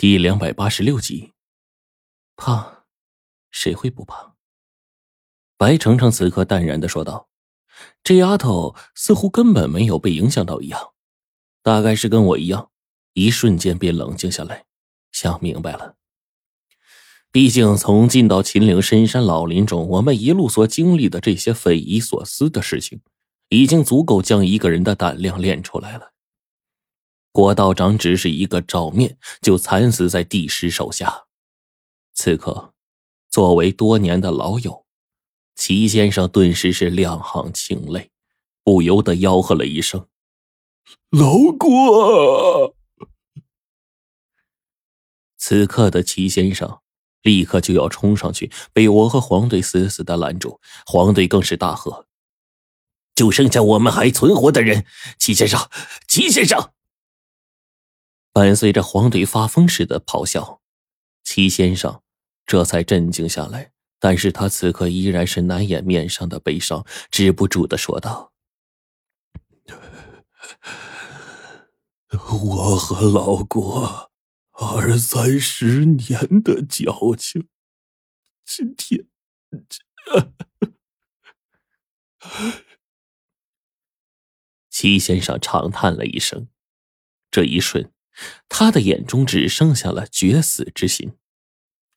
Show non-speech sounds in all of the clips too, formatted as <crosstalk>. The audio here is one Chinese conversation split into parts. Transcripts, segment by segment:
第两百八十六集，怕，谁会不怕？白程程此刻淡然的说道：“这丫头似乎根本没有被影响到一样，大概是跟我一样，一瞬间便冷静下来，想明白了。毕竟从进到秦岭深山老林中，我们一路所经历的这些匪夷所思的事情，已经足够将一个人的胆量练出来了。”郭道长只是一个照面，就惨死在帝师手下。此刻，作为多年的老友，齐先生顿时是两行清泪，不由得吆喝了一声：“老郭！”此刻的齐先生立刻就要冲上去，被我和黄队死死的拦住。黄队更是大喝：“就剩下我们还存活的人，齐先生，齐先生！”伴随着黄队发疯似的咆哮，齐先生这才镇静下来。但是他此刻依然是难掩面上的悲伤，止不住的说道：“我和老郭二三十年的交情，今天……” <laughs> 齐先生长叹了一声，这一瞬。他的眼中只剩下了绝死之心，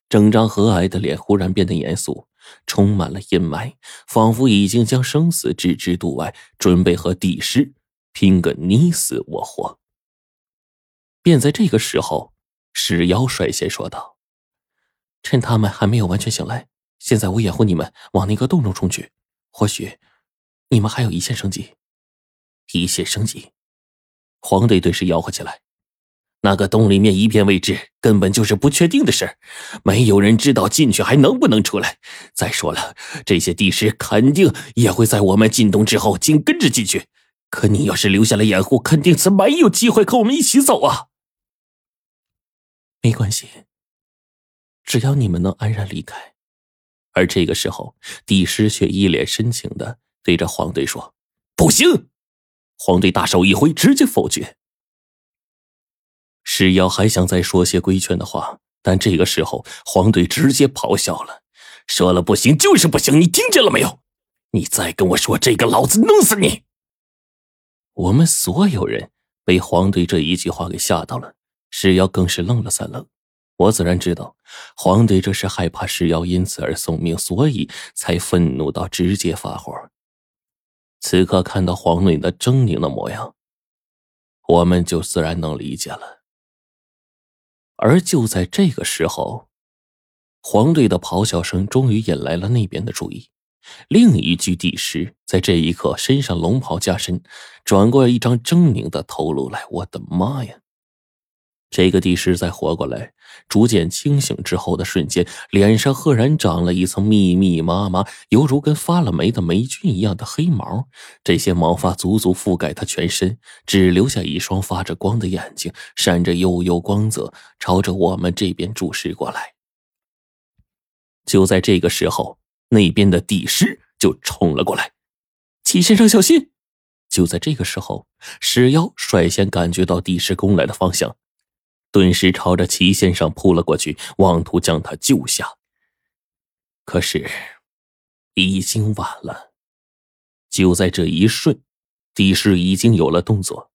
整张和蔼的脸忽然变得严肃，充满了阴霾，仿佛已经将生死置之度外，准备和帝师拼个你死我活。便在这个时候，石妖率先说道：“趁他们还没有完全醒来，现在我掩护你们往那个洞中冲去，或许你们还有一线生机。”一线生机，黄队顿时吆喝起来。那个洞里面一片未知，根本就是不确定的事没有人知道进去还能不能出来。再说了，这些地师肯定也会在我们进洞之后紧跟着进去。可你要是留下来掩护，肯定是没有机会和我们一起走啊。没关系，只要你们能安然离开。而这个时候，帝师却一脸深情的对着黄队说：“不行！”黄队大手一挥，直接否决。石妖还想再说些规劝的话，但这个时候黄队直接咆哮了：“说了不行就是不行，你听见了没有？你再跟我说这个，老子弄死你！”我们所有人被黄队这一句话给吓到了，石妖更是愣了三愣。我自然知道，黄队这是害怕石妖因此而送命，所以才愤怒到直接发火。此刻看到黄队那狰狞的模样，我们就自然能理解了。而就在这个时候，黄队的咆哮声终于引来了那边的注意。另一具帝尸在这一刻身上龙袍加身，转过一张狰狞的头颅来。我的妈呀！这个帝师在活过来、逐渐清醒之后的瞬间，脸上赫然长了一层密密麻麻、犹如跟发了霉的霉菌一样的黑毛。这些毛发足足覆盖他全身，只留下一双发着光的眼睛，闪着幽幽光泽，朝着我们这边注视过来。就在这个时候，那边的帝师就冲了过来：“齐先生，小心！”就在这个时候，石妖率先感觉到帝师攻来的方向。顿时朝着齐先生扑了过去，妄图将他救下。可是，已经晚了。就在这一瞬，帝师已经有了动作。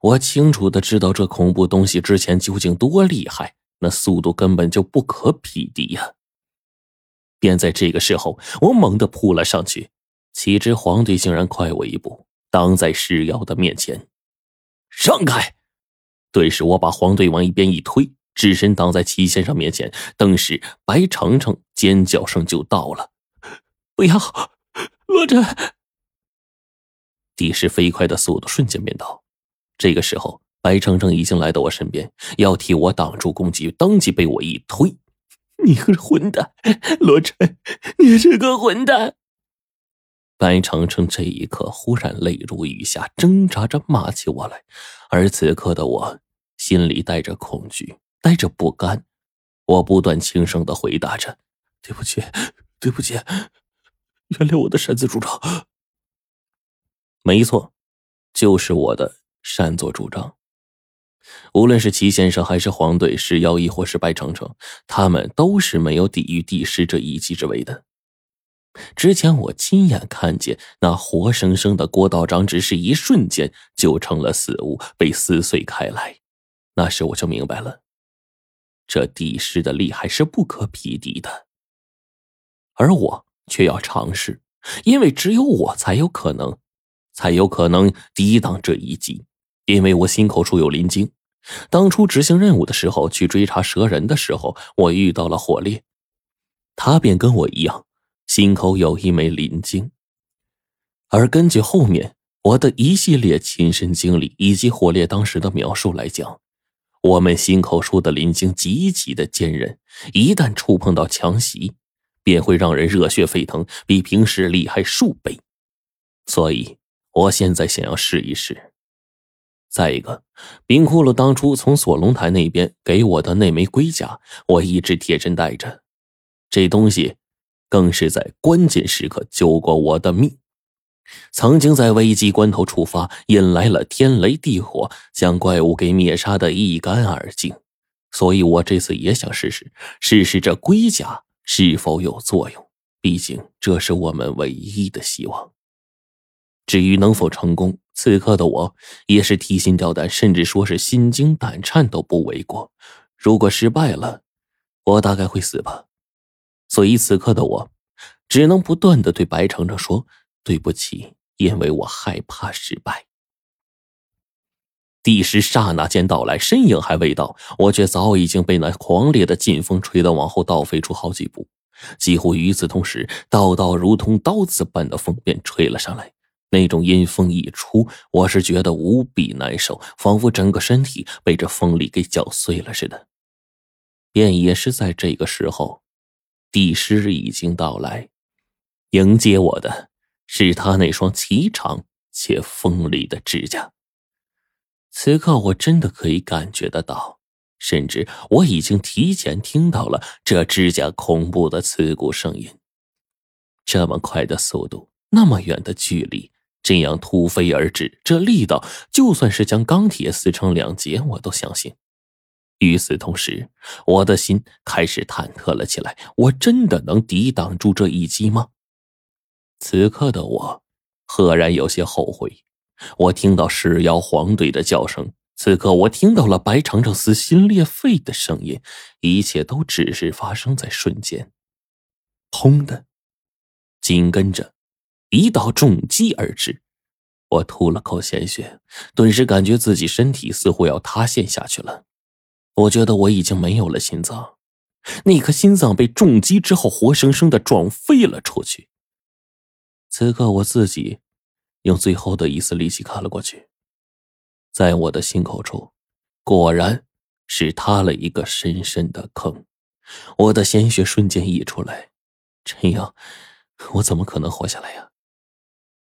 我清楚的知道这恐怖东西之前究竟多厉害，那速度根本就不可匹敌呀。便在这个时候，我猛地扑了上去，岂知皇帝竟然快我一步，挡在石妖的面前，让开！顿时，我把黄队往一边一推，只身挡在齐先生面前。顿时，白程程尖叫声就到了：“不要，罗真！”帝师飞快的速度瞬间变到。这个时候，白程程已经来到我身边，要替我挡住攻击，当即被我一推：“你个混蛋，罗真，你是个混蛋！”白程程这一刻忽然泪如雨下，挣扎着骂起我来。而此刻的我，心里带着恐惧，带着不甘。我不断轻声的回答着：“对不起，对不起，原谅我的擅自主张。”没错，就是我的擅作主张。无论是齐先生还是黄队，是妖亦或是白程程，他们都是没有抵御帝师这一击之威的。之前我亲眼看见那活生生的郭道长，只是一瞬间就成了死物，被撕碎开来。那时我就明白了，这帝师的厉害是不可匹敌的。而我却要尝试，因为只有我才有可能，才有可能抵挡这一击。因为我心口处有灵晶，当初执行任务的时候，去追查蛇人的时候，我遇到了火烈，他便跟我一样。心口有一枚灵晶，而根据后面我的一系列亲身经历以及火烈当时的描述来讲，我们心口处的灵晶极其的坚韧，一旦触碰到强袭，便会让人热血沸腾，比平时厉害数倍。所以，我现在想要试一试。再一个，冰窟窿当初从锁龙台那边给我的那枚龟甲，我一直贴身带着，这东西。更是在关键时刻救过我的命，曾经在危机关头触发，引来了天雷地火，将怪物给灭杀的一干二净。所以我这次也想试试，试试这龟甲是否有作用。毕竟这是我们唯一的希望。至于能否成功，此刻的我也是提心吊胆，甚至说是心惊胆颤都不为过。如果失败了，我大概会死吧。所以此刻的我，只能不断的对白程程说对不起，因为我害怕失败。第十刹那间到来，身影还未到，我却早已经被那狂烈的劲风吹得往后倒飞出好几步。几乎与此同时，道道如同刀子般的风便吹了上来。那种阴风一出，我是觉得无比难受，仿佛整个身体被这风力给搅碎了似的。便也是在这个时候。地师已经到来，迎接我的是他那双颀长且锋利的指甲。此刻我真的可以感觉得到，甚至我已经提前听到了这指甲恐怖的刺骨声音。这么快的速度，那么远的距离，这样突飞而至，这力道就算是将钢铁撕成两截，我都相信。与此同时，我的心开始忐忑了起来。我真的能抵挡住这一击吗？此刻的我，赫然有些后悔。我听到尸妖黄队的叫声，此刻我听到了白程程撕心裂肺的声音，一切都只是发生在瞬间。轰的，紧跟着一道重击而至，我吐了口鲜血，顿时感觉自己身体似乎要塌陷下去了。我觉得我已经没有了心脏，那颗心脏被重击之后活生生的撞飞了出去。此刻我自己用最后的一丝力气看了过去，在我的心口处，果然是塌了一个深深的坑，我的鲜血瞬间溢出来，这样我怎么可能活下来呀？